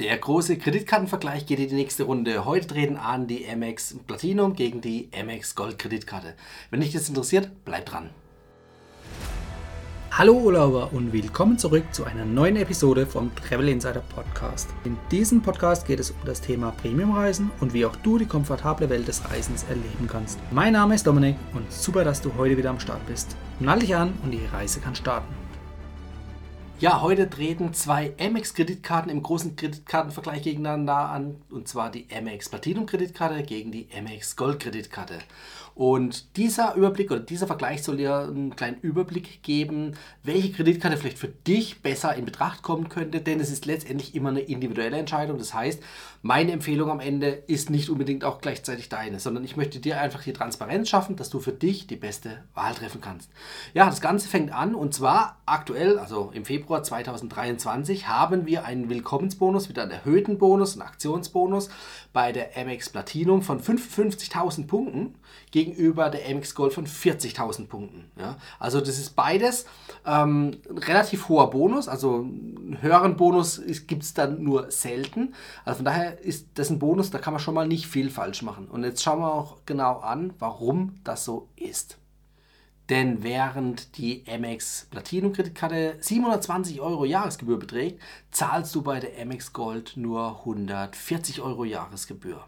Der große Kreditkartenvergleich geht in die nächste Runde. Heute treten an die Amex Platinum gegen die Amex Gold Kreditkarte. Wenn dich das interessiert, bleib dran. Hallo Urlauber und willkommen zurück zu einer neuen Episode vom Travel Insider Podcast. In diesem Podcast geht es um das Thema Premiumreisen und wie auch du die komfortable Welt des Reisens erleben kannst. Mein Name ist Dominik und super, dass du heute wieder am Start bist. Nall dich an und die Reise kann starten. Ja, heute treten zwei Amex-Kreditkarten im großen Kreditkartenvergleich gegeneinander an. Und zwar die Amex Platinum-Kreditkarte gegen die Amex Gold-Kreditkarte. Und dieser Überblick oder dieser Vergleich soll dir einen kleinen Überblick geben, welche Kreditkarte vielleicht für dich besser in Betracht kommen könnte, denn es ist letztendlich immer eine individuelle Entscheidung. Das heißt, meine Empfehlung am Ende ist nicht unbedingt auch gleichzeitig deine, sondern ich möchte dir einfach die Transparenz schaffen, dass du für dich die beste Wahl treffen kannst. Ja, das Ganze fängt an und zwar aktuell, also im Februar 2023, haben wir einen Willkommensbonus, wieder einen erhöhten Bonus, einen Aktionsbonus bei der Amex Platinum von 55.000 Punkten gegenüber der Amex Gold von 40.000 Punkten. Ja? Also das ist beides ähm, ein relativ hoher Bonus, also einen höheren Bonus gibt es dann nur selten. Also von daher ist das ein Bonus, da kann man schon mal nicht viel falsch machen. Und jetzt schauen wir auch genau an, warum das so ist. Denn während die Amex Platinum Kreditkarte 720 Euro Jahresgebühr beträgt, zahlst du bei der Amex Gold nur 140 Euro Jahresgebühr.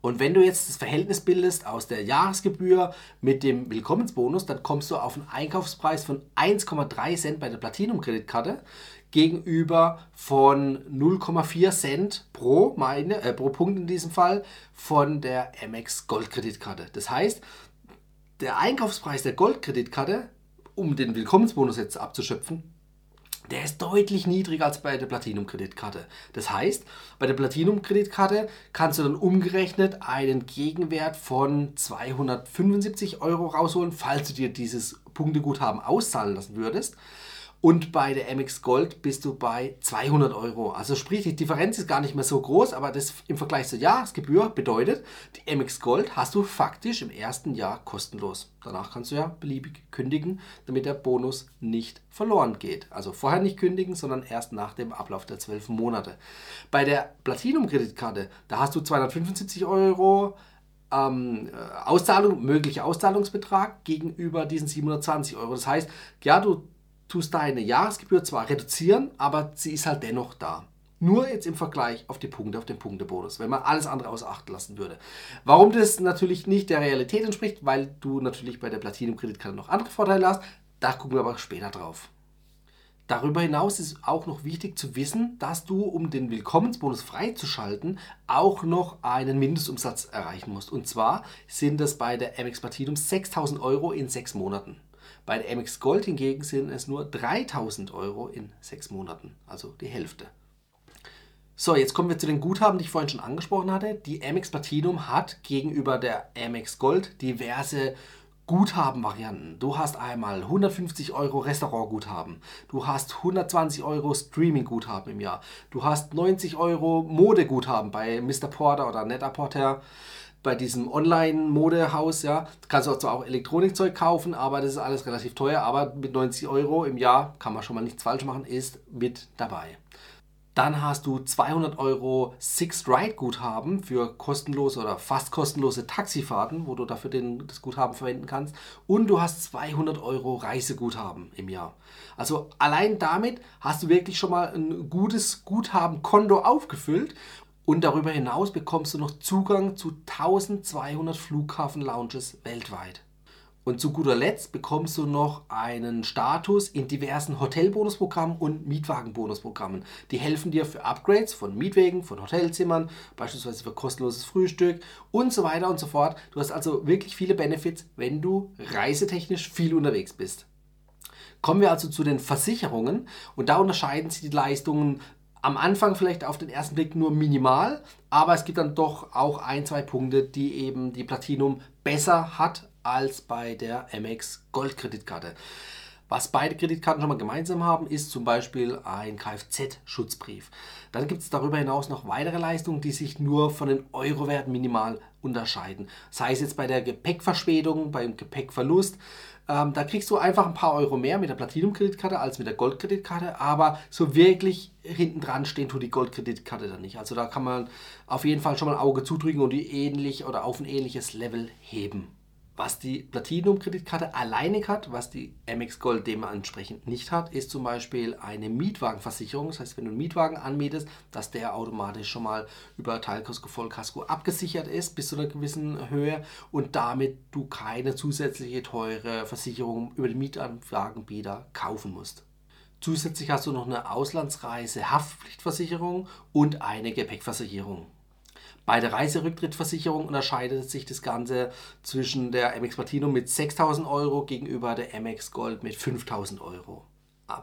Und wenn du jetzt das Verhältnis bildest aus der Jahresgebühr mit dem Willkommensbonus, dann kommst du auf einen Einkaufspreis von 1,3 Cent bei der Platinum-Kreditkarte gegenüber von 0,4 Cent pro, meine, äh, pro Punkt in diesem Fall von der Amex Gold-Kreditkarte. Das heißt, der Einkaufspreis der Gold-Kreditkarte, um den Willkommensbonus jetzt abzuschöpfen, der ist deutlich niedriger als bei der Platinum-Kreditkarte. Das heißt, bei der Platinum-Kreditkarte kannst du dann umgerechnet einen Gegenwert von 275 Euro rausholen, falls du dir dieses Punkteguthaben auszahlen lassen würdest. Und bei der MX Gold bist du bei 200 Euro. Also sprich, die Differenz ist gar nicht mehr so groß, aber das im Vergleich zur Jahresgebühr bedeutet, die MX Gold hast du faktisch im ersten Jahr kostenlos. Danach kannst du ja beliebig kündigen, damit der Bonus nicht verloren geht. Also vorher nicht kündigen, sondern erst nach dem Ablauf der 12 Monate. Bei der Platinum-Kreditkarte, da hast du 275 Euro ähm, Auszahlung, möglicher Auszahlungsbetrag gegenüber diesen 720 Euro. Das heißt, ja, du tust deine Jahresgebühr zwar reduzieren, aber sie ist halt dennoch da. Nur jetzt im Vergleich auf die Punkte, auf den Punktebonus, wenn man alles andere außer Acht lassen würde. Warum das natürlich nicht der Realität entspricht, weil du natürlich bei der Platinum-Kreditkarte noch andere Vorteile hast, da gucken wir aber später drauf. Darüber hinaus ist auch noch wichtig zu wissen, dass du, um den Willkommensbonus freizuschalten, auch noch einen Mindestumsatz erreichen musst. Und zwar sind das bei der MX Platinum 6000 Euro in sechs Monaten. Bei der MX Gold hingegen sind es nur 3000 Euro in sechs Monaten, also die Hälfte. So, jetzt kommen wir zu den Guthaben, die ich vorhin schon angesprochen hatte. Die Amex Platinum hat gegenüber der Amex Gold diverse Guthabenvarianten. Du hast einmal 150 Euro Restaurantguthaben, du hast 120 Euro Streaming-Guthaben im Jahr, du hast 90 Euro Modeguthaben bei Mr. Porter oder Net-A-Porter bei diesem Online-Modehaus, ja, kannst du zwar auch Elektronikzeug kaufen, aber das ist alles relativ teuer, aber mit 90 Euro im Jahr kann man schon mal nichts falsch machen, ist mit dabei. Dann hast du 200 Euro Sixth Ride Guthaben für kostenlose oder fast kostenlose Taxifahrten, wo du dafür den, das Guthaben verwenden kannst. Und du hast 200 Euro Reiseguthaben im Jahr. Also allein damit hast du wirklich schon mal ein gutes Guthabenkonto aufgefüllt und darüber hinaus bekommst du noch Zugang zu 1200 Flughafen-Lounges weltweit. Und zu guter Letzt bekommst du noch einen Status in diversen Hotelbonusprogrammen und Mietwagenbonusprogrammen. Die helfen dir für Upgrades von Mietwegen, von Hotelzimmern, beispielsweise für kostenloses Frühstück und so weiter und so fort. Du hast also wirklich viele Benefits, wenn du reisetechnisch viel unterwegs bist. Kommen wir also zu den Versicherungen und da unterscheiden sich die Leistungen am Anfang vielleicht auf den ersten Blick nur minimal, aber es gibt dann doch auch ein, zwei Punkte, die eben die Platinum besser hat als bei der MX Gold Kreditkarte. Was beide Kreditkarten schon mal gemeinsam haben, ist zum Beispiel ein Kfz-Schutzbrief. Dann gibt es darüber hinaus noch weitere Leistungen, die sich nur von den Eurowerten minimal unterscheiden. Sei es jetzt bei der Gepäckverspätung, beim Gepäckverlust. Ähm, da kriegst du einfach ein paar Euro mehr mit der Platinum-Kreditkarte als mit der Gold-Kreditkarte, aber so wirklich hinten dran stehen tut die Gold-Kreditkarte dann nicht. Also da kann man auf jeden Fall schon mal ein Auge zudrücken und die ähnlich oder auf ein ähnliches Level heben. Was die Platinum-Kreditkarte alleinig hat, was die Amex Gold dementsprechend nicht hat, ist zum Beispiel eine Mietwagenversicherung. Das heißt, wenn du einen Mietwagen anmietest, dass der automatisch schon mal über Teilkasko, Vollkasko abgesichert ist bis zu einer gewissen Höhe und damit du keine zusätzliche teure Versicherung über den Mietwagenbieter kaufen musst. Zusätzlich hast du noch eine Auslandsreise-Haftpflichtversicherung und eine Gepäckversicherung. Bei der Reiserücktrittversicherung unterscheidet sich das Ganze zwischen der MX Platinum mit 6.000 Euro gegenüber der MX Gold mit 5.000 Euro.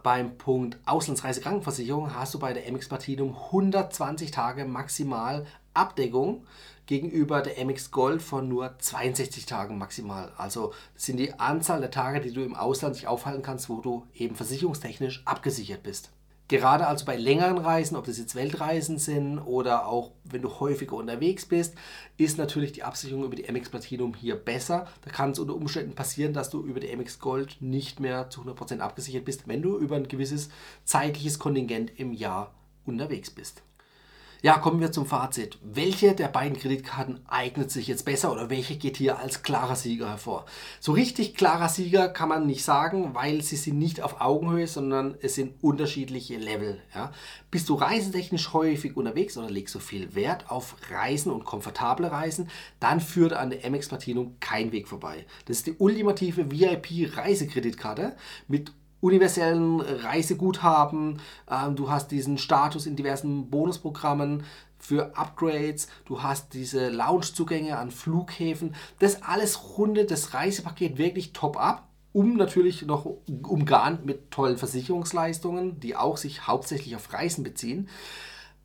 Beim Punkt Auslandsreisekrankenversicherung hast du bei der MX Platinum 120 Tage maximal Abdeckung gegenüber der MX Gold von nur 62 Tagen maximal. Also das sind die Anzahl der Tage, die du im Ausland dich aufhalten kannst, wo du eben versicherungstechnisch abgesichert bist. Gerade also bei längeren Reisen, ob das jetzt Weltreisen sind oder auch wenn du häufiger unterwegs bist, ist natürlich die Absicherung über die MX Platinum hier besser. Da kann es unter Umständen passieren, dass du über die MX Gold nicht mehr zu 100% abgesichert bist, wenn du über ein gewisses zeitliches Kontingent im Jahr unterwegs bist. Ja, kommen wir zum Fazit. Welche der beiden Kreditkarten eignet sich jetzt besser oder welche geht hier als klarer Sieger hervor? So richtig klarer Sieger kann man nicht sagen, weil sie sind nicht auf Augenhöhe, sondern es sind unterschiedliche Level. Ja. Bist du reisetechnisch häufig unterwegs oder legst du viel Wert auf Reisen und komfortable Reisen, dann führt an der MX Platinum kein Weg vorbei. Das ist die ultimative VIP-Reisekreditkarte mit universellen Reiseguthaben, ähm, du hast diesen Status in diversen Bonusprogrammen für Upgrades, du hast diese Loungezugänge an Flughäfen. Das alles rundet das Reisepaket wirklich top ab um natürlich noch umgarnt mit tollen Versicherungsleistungen, die auch sich hauptsächlich auf Reisen beziehen.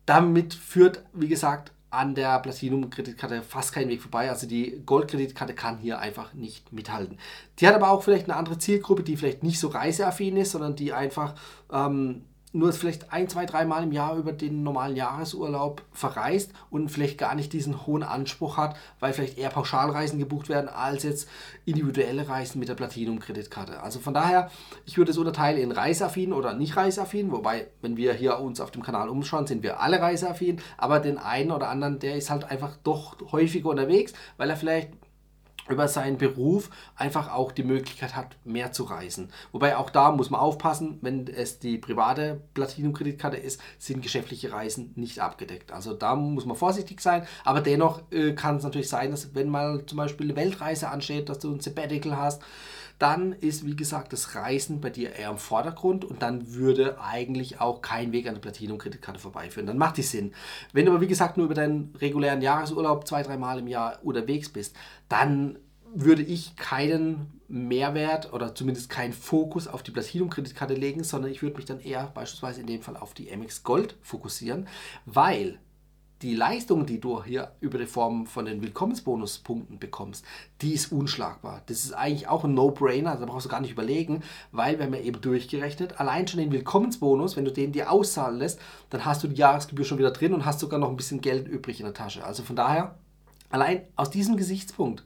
Damit führt, wie gesagt, an der Platinum-Kreditkarte fast keinen Weg vorbei. Also die Gold-Kreditkarte kann hier einfach nicht mithalten. Die hat aber auch vielleicht eine andere Zielgruppe, die vielleicht nicht so reiseaffin ist, sondern die einfach ähm, nur vielleicht ein, zwei, dreimal im Jahr über den normalen Jahresurlaub verreist und vielleicht gar nicht diesen hohen Anspruch hat, weil vielleicht eher Pauschalreisen gebucht werden, als jetzt individuelle Reisen mit der Platinum-Kreditkarte. Also von daher, ich würde es unterteilen in reiseaffin oder nicht reiseaffin, wobei, wenn wir hier uns auf dem Kanal umschauen, sind wir alle reiseaffin, aber den einen oder anderen, der ist halt einfach doch häufiger unterwegs, weil er vielleicht über seinen Beruf einfach auch die Möglichkeit hat, mehr zu reisen. Wobei auch da muss man aufpassen, wenn es die private Platinum-Kreditkarte ist, sind geschäftliche Reisen nicht abgedeckt. Also da muss man vorsichtig sein, aber dennoch äh, kann es natürlich sein, dass wenn mal zum Beispiel eine Weltreise ansteht, dass du ein Sabbatical hast, dann ist, wie gesagt, das Reisen bei dir eher im Vordergrund und dann würde eigentlich auch kein Weg an der Platinum-Kreditkarte vorbeiführen. Dann macht die Sinn. Wenn du aber, wie gesagt, nur über deinen regulären Jahresurlaub zwei, dreimal im Jahr unterwegs bist, dann würde ich keinen Mehrwert oder zumindest keinen Fokus auf die Platinum-Kreditkarte legen, sondern ich würde mich dann eher beispielsweise in dem Fall auf die MX Gold fokussieren, weil die Leistung, die du hier über die Form von den Willkommensbonuspunkten bekommst, die ist unschlagbar. Das ist eigentlich auch ein No-Brainer, da brauchst du gar nicht überlegen, weil wir haben ja eben durchgerechnet, allein schon den Willkommensbonus, wenn du den dir auszahlen lässt, dann hast du die Jahresgebühr schon wieder drin und hast sogar noch ein bisschen Geld übrig in der Tasche. Also von daher, allein aus diesem Gesichtspunkt,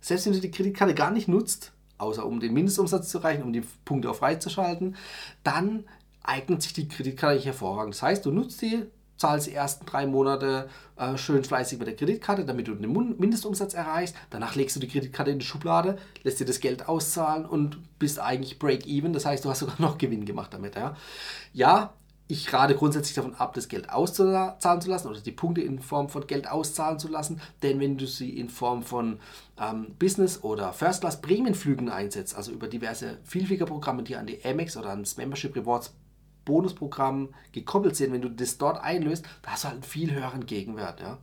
selbst wenn du die Kreditkarte gar nicht nutzt, außer um den Mindestumsatz zu erreichen, um die Punkte auch freizuschalten, dann eignet sich die Kreditkarte hervorragend. Das heißt, du nutzt die zahlst die ersten drei Monate äh, schön fleißig mit der Kreditkarte, damit du den Mindestumsatz erreichst. Danach legst du die Kreditkarte in die Schublade, lässt dir das Geld auszahlen und bist eigentlich break-even. Das heißt, du hast sogar noch Gewinn gemacht damit. Ja, ja ich rate grundsätzlich davon ab, das Geld auszahlen zu lassen oder die Punkte in Form von Geld auszahlen zu lassen. Denn wenn du sie in Form von ähm, Business- oder First-Class-Prämienflügen einsetzt, also über diverse Vielfliegerprogramme, die an die Amex oder ans Membership Rewards Bonusprogramm gekoppelt sind, wenn du das dort einlöst, da hast du halt einen viel höheren Gegenwert. Ja?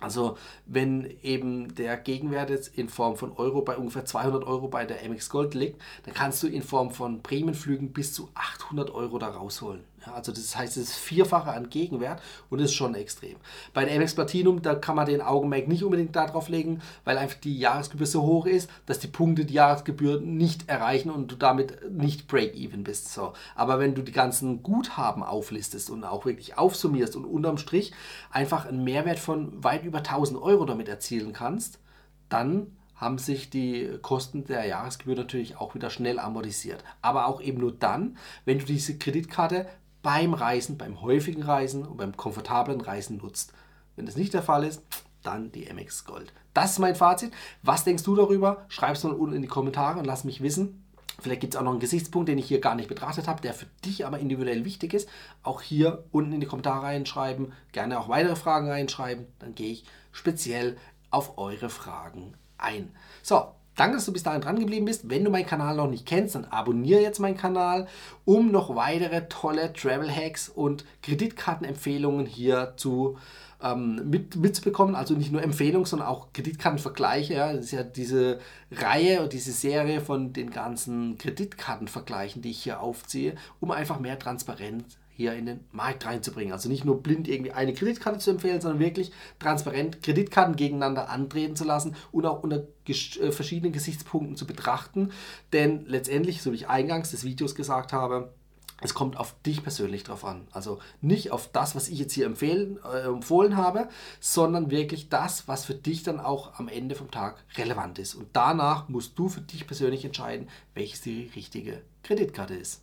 Also wenn eben der Gegenwert jetzt in Form von Euro bei ungefähr 200 Euro bei der MX Gold liegt, dann kannst du in Form von Prämienflügen bis zu 800 Euro da rausholen. Ja, also das heißt, es ist vierfache an Gegenwert und ist schon extrem. Bei der Amex Platinum, da kann man den Augenmerk nicht unbedingt darauf legen, weil einfach die Jahresgebühr so hoch ist, dass die Punkte die Jahresgebühr nicht erreichen und du damit nicht break-even bist. So. Aber wenn du die ganzen Guthaben auflistest und auch wirklich aufsummierst und unterm Strich einfach einen Mehrwert von weit über 1000 Euro damit erzielen kannst, dann haben sich die Kosten der Jahresgebühr natürlich auch wieder schnell amortisiert. Aber auch eben nur dann, wenn du diese Kreditkarte beim Reisen, beim häufigen Reisen und beim komfortablen Reisen nutzt. Wenn das nicht der Fall ist, dann die MX Gold. Das ist mein Fazit. Was denkst du darüber? Schreib es mal unten in die Kommentare und lass mich wissen. Vielleicht gibt es auch noch einen Gesichtspunkt, den ich hier gar nicht betrachtet habe, der für dich aber individuell wichtig ist. Auch hier unten in die Kommentare reinschreiben. Gerne auch weitere Fragen reinschreiben. Dann gehe ich speziell auf eure Fragen ein. So, Danke, dass du bis dahin dran geblieben bist. Wenn du meinen Kanal noch nicht kennst, dann abonniere jetzt meinen Kanal, um noch weitere tolle Travel Hacks und Kreditkartenempfehlungen hier zu ähm, mit, mitzubekommen. Also nicht nur Empfehlungen, sondern auch Kreditkartenvergleiche. Ja. Das ist ja diese Reihe und diese Serie von den ganzen Kreditkartenvergleichen, die ich hier aufziehe, um einfach mehr Transparenz hier in den Markt reinzubringen. Also nicht nur blind irgendwie eine Kreditkarte zu empfehlen, sondern wirklich transparent Kreditkarten gegeneinander antreten zu lassen und auch unter ges äh, verschiedenen Gesichtspunkten zu betrachten. Denn letztendlich, so wie ich eingangs des Videos gesagt habe, es kommt auf dich persönlich drauf an. Also nicht auf das, was ich jetzt hier empfehlen, äh, empfohlen habe, sondern wirklich das, was für dich dann auch am Ende vom Tag relevant ist. Und danach musst du für dich persönlich entscheiden, welches die richtige Kreditkarte ist.